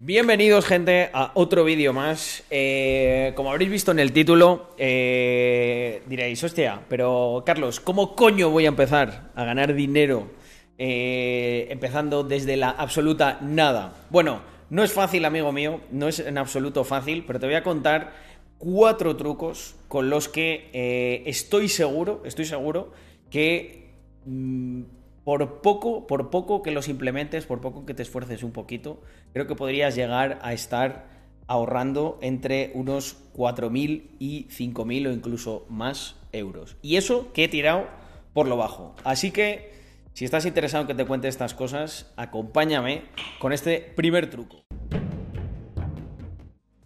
Bienvenidos gente a otro vídeo más. Eh, como habréis visto en el título, eh, diréis, hostia, pero Carlos, ¿cómo coño voy a empezar a ganar dinero eh, empezando desde la absoluta nada? Bueno, no es fácil, amigo mío, no es en absoluto fácil, pero te voy a contar cuatro trucos con los que estoy seguro, estoy seguro que... Mm, por poco, por poco que los implementes, por poco que te esfuerces un poquito, creo que podrías llegar a estar ahorrando entre unos 4.000 y 5.000 o incluso más euros. Y eso que he tirado por lo bajo. Así que, si estás interesado en que te cuente estas cosas, acompáñame con este primer truco.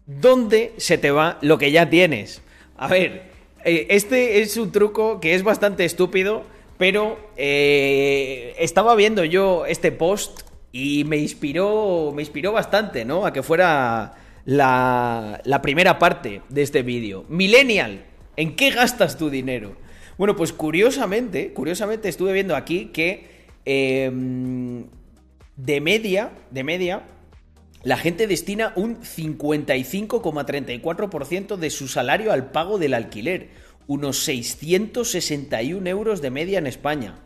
¿Dónde se te va lo que ya tienes? A ver, eh, este es un truco que es bastante estúpido pero eh, estaba viendo yo este post y me inspiró, me inspiró bastante, ¿no? A que fuera la, primera parte de este vídeo. Millennial, ¿en qué gastas tu dinero? Bueno, pues curiosamente, curiosamente estuve viendo aquí que em, de media, de media, la gente destina un 55,34% de su salario al pago del alquiler unos 661 euros de media en España,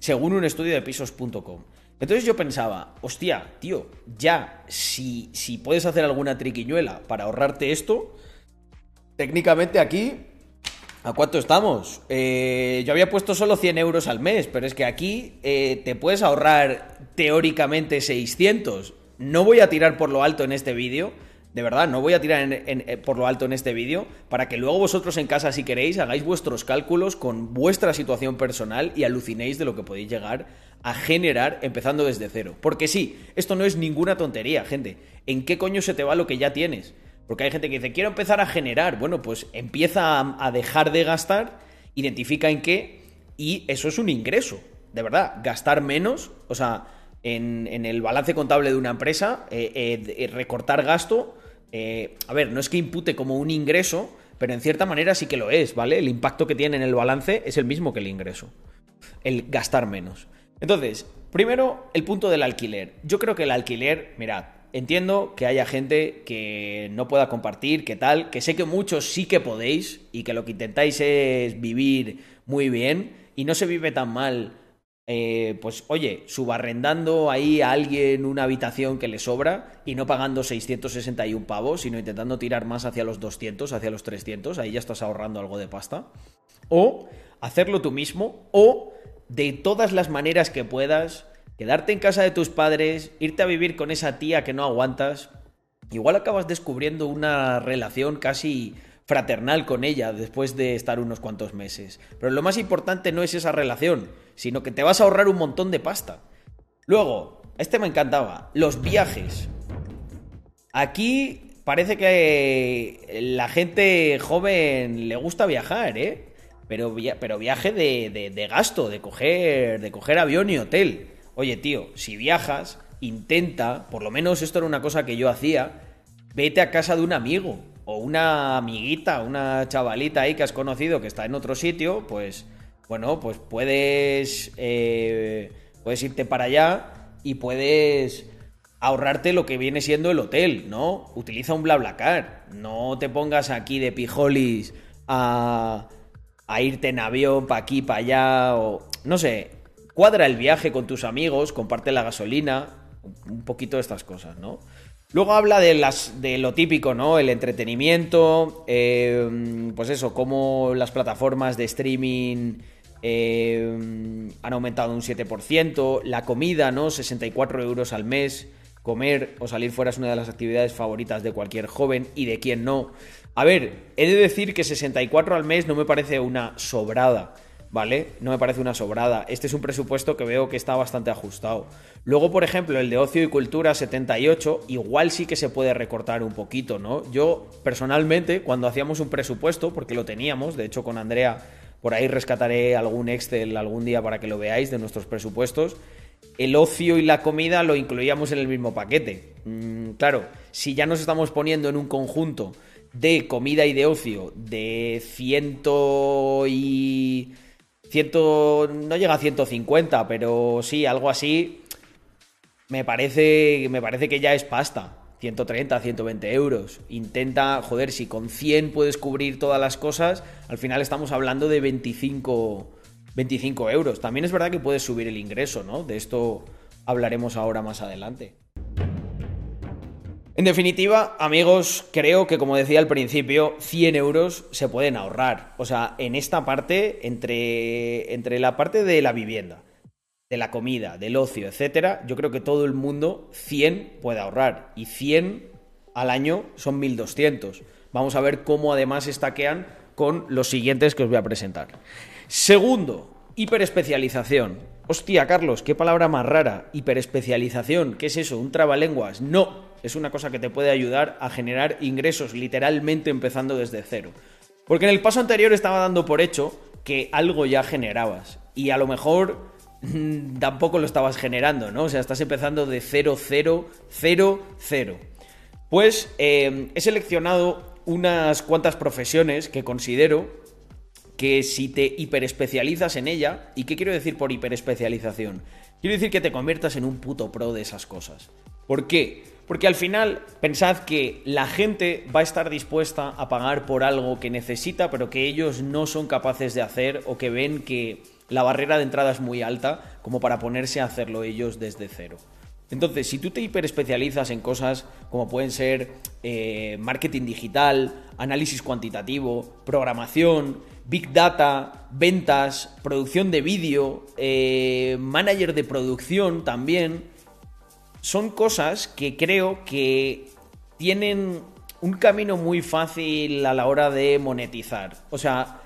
según un estudio de pisos.com. Entonces yo pensaba, hostia, tío, ya, si, si puedes hacer alguna triquiñuela para ahorrarte esto, técnicamente aquí, ¿a cuánto estamos? Eh, yo había puesto solo 100 euros al mes, pero es que aquí eh, te puedes ahorrar teóricamente 600. No voy a tirar por lo alto en este vídeo, de verdad, no voy a tirar eh, por lo alto en este vídeo para que luego vosotros en casa, si queréis, hagáis vuestros cálculos con vuestra situación personal y alucinéis de lo que podéis llegar a generar empezando desde cero. Porque sí, esto no es ninguna tontería, gente. ¿En qué coño se te va lo que ya tienes? Porque hay gente que dice, quiero empezar a generar. Bueno, pues empieza a, dejar de gastar, identifica en qué, y eso es un ingreso. De verdad, gastar menos, o sea, en, el balance contable de una empresa, eh, eh, recortar gasto eh, a ver, no es que impute como un ingreso, pero en cierta manera sí que lo es, ¿vale? El impacto que tiene en el balance es el mismo que el ingreso, el gastar menos. Entonces, primero, el punto del alquiler. Yo creo que el alquiler, mirad, entiendo que haya gente que no pueda compartir, que tal, que sé que muchos sí que podéis y que lo que intentáis es vivir muy bien y no se vive tan mal eh, pues oye, subarrendando ahí a alguien una habitación que le sobra y no pagando 661 pavos, sino intentando tirar más hacia los 200, hacia los 300, ahí ya estás ahorrando algo de pasta. O hacerlo tú mismo, o de todas las maneras que puedas, quedarte en casa de tus padres, irte a vivir con esa tía que no aguantas. Igual acabas descubriendo una relación casi fraternal con ella después de estar unos cuantos meses. Pero lo más importante no es esa relación, sino que te vas a ahorrar un montón de pasta. Luego, este me encantaba, los viajes. Aquí parece que la gente joven le gusta viajar, ¿eh? Pero, pero viaje de, de, gasto, de coger, de coger avión y hotel. Oye, tío, si viajas, intenta, por lo menos esto era una cosa que yo hacía, vete a casa de un amigo o una amiguita, una chavalita ahí que has conocido que está en otro sitio, pues bueno, pues puedes, eh, puedes irte para allá y puedes ahorrarte lo que viene siendo el hotel, ¿no? Utiliza un BlaBlaCar, no te pongas aquí de pijolis a, a irte en avión para aquí, para allá, o no sé, cuadra el viaje con tus amigos, comparte la gasolina, un poquito de estas cosas, ¿no? Luego habla de, las, de lo típico, ¿no? El entretenimiento, eh, pues eso, cómo las plataformas de streaming eh, han aumentado un 7%, la comida, ¿no? 64 euros al mes, comer o salir fuera es una de las actividades favoritas de cualquier joven y de quien no. A ver, he de decir que 64 al mes no me parece una sobrada. ¿Vale? No me parece una sobrada. Este es un presupuesto que veo que está bastante ajustado. Luego, por ejemplo, el de ocio y cultura 78, igual sí que se puede recortar un poquito, ¿no? Yo, personalmente, cuando hacíamos un presupuesto, porque lo teníamos, de hecho con Andrea, por ahí rescataré algún Excel algún día para que lo veáis de nuestros presupuestos, el ocio y la comida lo incluíamos en el mismo paquete. Mm, claro, si ya nos estamos poniendo en un conjunto de comida y de ocio de ciento y Ciento, no llega a 150, pero sí, algo así. Me parece, me parece que ya es pasta. 130, 120 euros. Intenta, joder, si con 100 puedes cubrir todas las cosas, al final estamos hablando de 25, 25 euros. También es verdad que puedes subir el ingreso, ¿no? De esto hablaremos ahora más adelante. En definitiva, amigos, creo que como decía al principio, 100 euros se pueden ahorrar. O sea, en esta parte, entre, entre la parte de la vivienda, de la comida, del ocio, etcétera, yo creo que todo el mundo 100 puede ahorrar. Y 100 al año son 1200. Vamos a ver cómo además estaquean con los siguientes que os voy a presentar. Segundo, hiperespecialización. Hostia, Carlos, qué palabra más rara. Hiperespecialización. ¿Qué es eso? ¿Un trabalenguas? No es una cosa que te puede ayudar a generar ingresos literalmente empezando desde cero. Porque en el paso anterior estaba dando por hecho que algo ya generabas y a lo mejor mm, tampoco lo estabas generando, ¿no? O sea, estás empezando de 0, 0, 0, 0. Pues eh, he seleccionado unas cuantas profesiones que considero que si te hiperespecializas en ella, ¿y qué quiero decir por hiperespecialización? Quiero decir que te conviertas en un puto pro de esas cosas. ¿Por qué? Porque al final pensad que la gente va a estar dispuesta a pagar por algo que necesita, pero que ellos no son capaces de hacer o que ven que la barrera de entrada es muy alta como para ponerse a hacerlo ellos desde cero. Entonces, si tú te hiperespecializas en cosas como pueden ser eh, marketing digital, análisis cuantitativo, programación, big data, ventas, producción de vídeo, eh, manager de producción también, son cosas que creo que tienen un camino muy fácil a la hora de monetizar. O sea,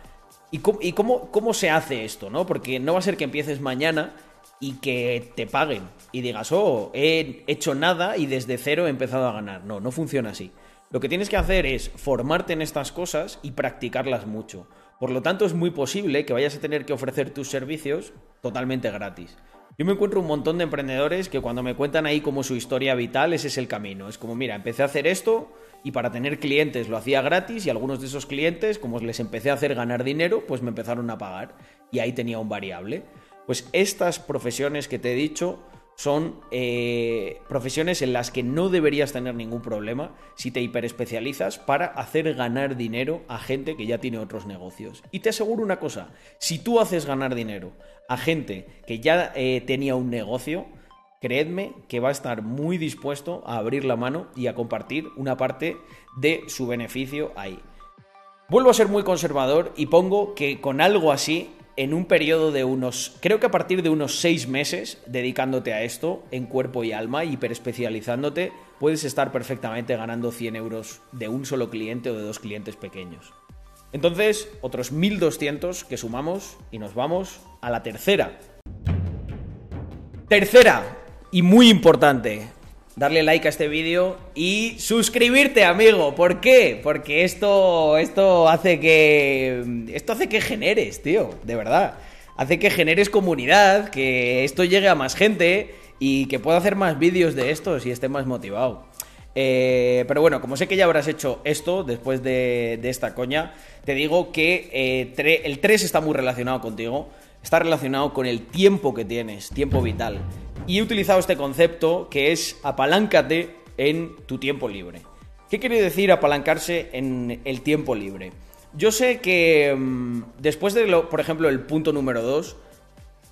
¿y, cómo, cómo, se hace esto? ¿no? Porque no va a ser que empieces mañana y que te paguen y digas, oh, he hecho nada y desde cero he empezado a ganar. No, no funciona así. Lo que tienes que hacer es formarte en estas cosas y practicarlas mucho. Por lo tanto, es muy posible que vayas a tener que ofrecer tus servicios totalmente gratis. Yo me encuentro un montón de emprendedores que cuando me cuentan ahí como su historia vital, ese es el camino. Es como, mira, empecé a hacer esto y para tener clientes lo hacía gratis y algunos de esos clientes, como les empecé a hacer ganar dinero, pues me empezaron a pagar y ahí tenía un variable. Pues estas profesiones que te he dicho son eh, profesiones en las que no deberías tener ningún problema si te hiperespecializas para hacer ganar dinero a gente que ya tiene otros negocios. Y te aseguro una cosa, si tú haces ganar dinero a gente que ya eh, tenía un negocio, creedme que va a estar muy dispuesto a abrir la mano y a compartir una parte de su beneficio ahí. Vuelvo a ser muy conservador y pongo que con algo así en un periodo de unos, creo que a partir de unos seis meses dedicándote a esto en cuerpo y alma, hiperespecializándote, puedes estar perfectamente ganando 100 euros de un solo cliente o de dos clientes pequeños. Entonces, otros 1200 que sumamos y nos vamos a la tercera. Tercera, y muy importante, darle like a este vídeo y suscribirte, amigo. ¿Por qué? Porque esto, esto hace que. Esto hace que generes, tío. De verdad. Hace que generes comunidad, que esto llegue a más gente y que pueda hacer más vídeos de esto si esté más motivado. Eh, pero bueno, como sé que ya habrás hecho esto después de, esta coña, te digo que eh, el 3 está muy relacionado contigo. Está relacionado con el tiempo que tienes, tiempo vital. Y he utilizado este concepto que es apaláncate en tu tiempo libre. ¿Qué quiere decir apalancarse en el tiempo libre? Yo sé que mm, después de, lo, por ejemplo, el punto número 2,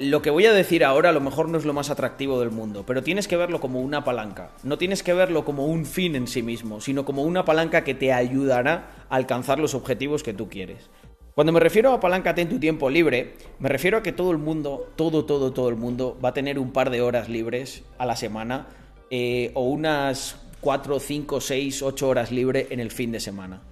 lo que voy a decir ahora a lo mejor no es lo más atractivo del mundo, pero tienes que verlo como una palanca. No tienes que verlo como un fin en sí mismo, sino como una palanca que te ayudará a alcanzar los objetivos que tú quieres. Cuando me refiero a apalancate en tu tiempo libre, me refiero a que todo el mundo, todo, todo, todo el mundo va a tener un par de horas libres a la semana eh, o unas 4, 5, 6, 8 horas libre en el fin de semana.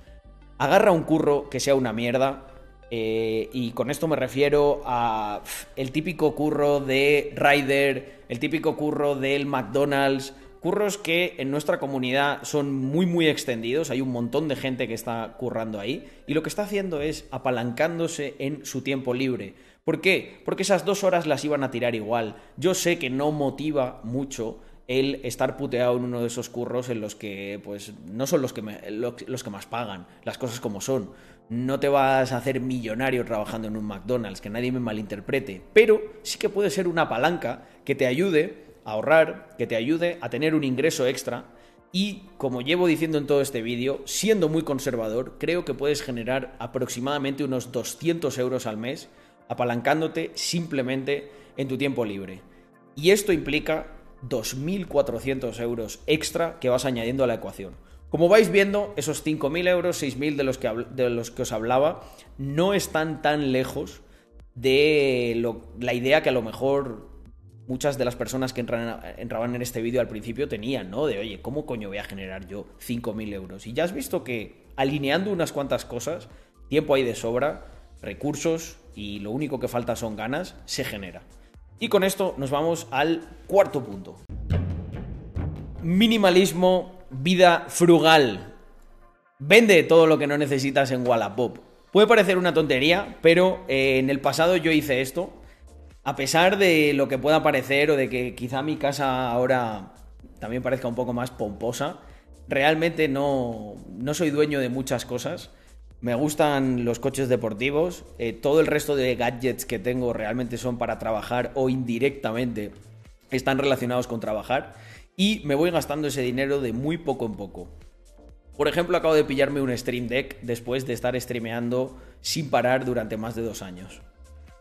Agarra un curro que sea una mierda, eh, y con esto me refiero a el típico curro de Ryder, el típico curro del McDonald's, Curros que en nuestra comunidad son muy muy extendidos, hay un montón de gente que está currando ahí y lo que está haciendo es apalancándose en su tiempo libre. ¿Por qué? Porque esas dos horas las iban a tirar igual. Yo sé que no motiva mucho el estar puteado en uno de esos curros en los que pues no son los que, los que más pagan, las cosas como son. No te vas a hacer millonario trabajando en un McDonald's, que nadie me malinterprete, pero sí que puede ser una palanca que te ayude ahorrar, que te ayude a tener un ingreso extra Y como llevo diciendo en todo este vídeo, siendo muy conservador, creo que puedes generar aproximadamente unos 200 euros al mes apalancándote simplemente en tu tiempo libre. Y esto implica 2.400 euros extra que vas añadiendo a la ecuación. Como vais viendo, esos 5.000 euros, 6.000 de, los que de los que os hablaba, no están tan lejos de la idea que a lo mejor muchas de las personas que entraban en este vídeo al principio tenían, ¿no? De, oye, ¿cómo coño voy a generar yo 5.000 euros? Y ya has visto que alineando unas cuantas cosas, tiempo hay de sobra, recursos y lo único que falta son ganas, se genera. Y con esto nos vamos al cuarto punto. Minimalismo, vida frugal. Vende todo lo que no necesitas en Wallapop. Puede parecer una tontería, pero eh, en el pasado yo hice esto a pesar de lo que pueda parecer o de que quizá mi casa ahora también parezca un poco más pomposa, realmente no, no soy dueño de muchas cosas. Me gustan los coches deportivos, eh, todo el resto de gadgets que tengo realmente son para trabajar o indirectamente están relacionados con trabajar y me voy gastando ese dinero de muy poco en poco. Por ejemplo, acabo de pillarme un Stream Deck después de estar streameando sin parar durante más de dos años.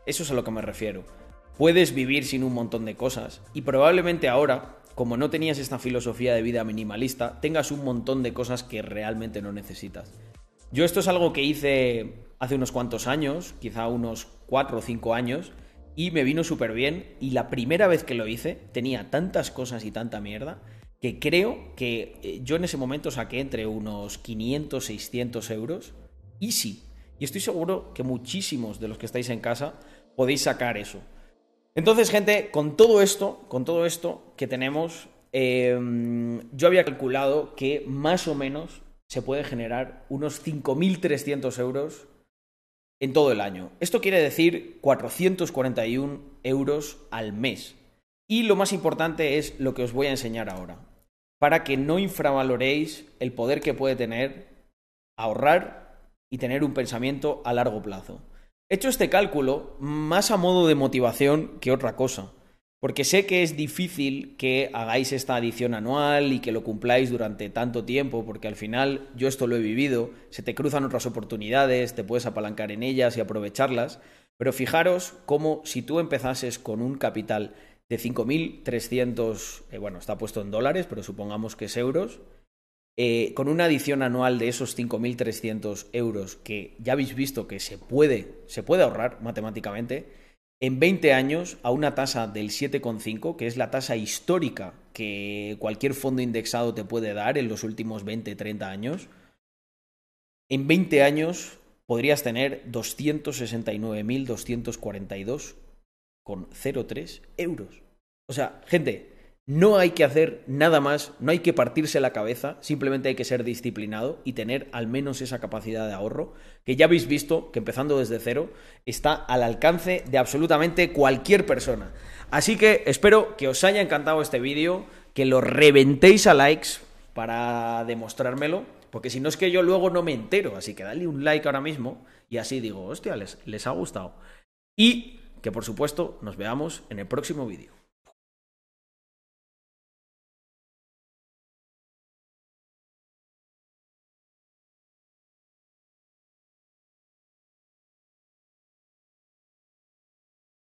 Eso es a lo que me refiero puedes vivir sin un montón de cosas y probablemente ahora, como no tenías esta filosofía de vida minimalista, tengas un montón de cosas que realmente no necesitas. Yo esto es algo que hice hace unos cuantos años, quizá unos 4 o 5 años, y me vino súper bien y la primera vez que lo hice tenía tantas cosas y tanta mierda que creo que eh, yo en ese momento saqué entre unos 500, 600 euros, easy. Y estoy seguro que muchísimos de los que estáis en casa podéis sacar eso. Entonces, gente, con todo esto, con todo esto que tenemos, em, yo había calculado que más o menos se puede generar unos 5.300 euros en todo el año. Esto quiere decir 441 euros al mes. Y lo más importante es lo que os voy a enseñar ahora, para que no infravaloréis el poder que puede tener ahorrar y tener un pensamiento a largo plazo. He hecho este cálculo más a modo de motivación que otra cosa, porque sé que es difícil que hagáis esta adición anual y que lo cumpláis durante tanto tiempo, porque al final yo esto lo he vivido, se te cruzan otras oportunidades, te puedes apalancar en ellas y aprovecharlas, pero fijaros cómo si tú empezases con un capital de 5.300, eh, bueno, está puesto en dólares, pero supongamos que es euros, eh, con una adición anual de esos 5.300 euros que ya habéis visto que se puede, se puede ahorrar matemáticamente, en 20 años a una tasa del 7,5, que es la tasa histórica que cualquier fondo indexado te puede dar en los últimos 20, 30 años, en 20 años podrías tener 269.242,03 euros. O sea, gente, no hay que hacer nada más, no hay que partirse la cabeza, simplemente hay que ser disciplinado y tener al menos esa capacidad de ahorro, que ya habéis visto que empezando desde cero está al alcance de absolutamente cualquier persona. Así que espero que os haya encantado este vídeo, que lo reventéis a likes para demostrármelo, porque si no es que yo luego no me entero, así que dale un like ahora mismo y así digo, hostia, les, les ha gustado. Y que por supuesto nos veamos en el próximo vídeo.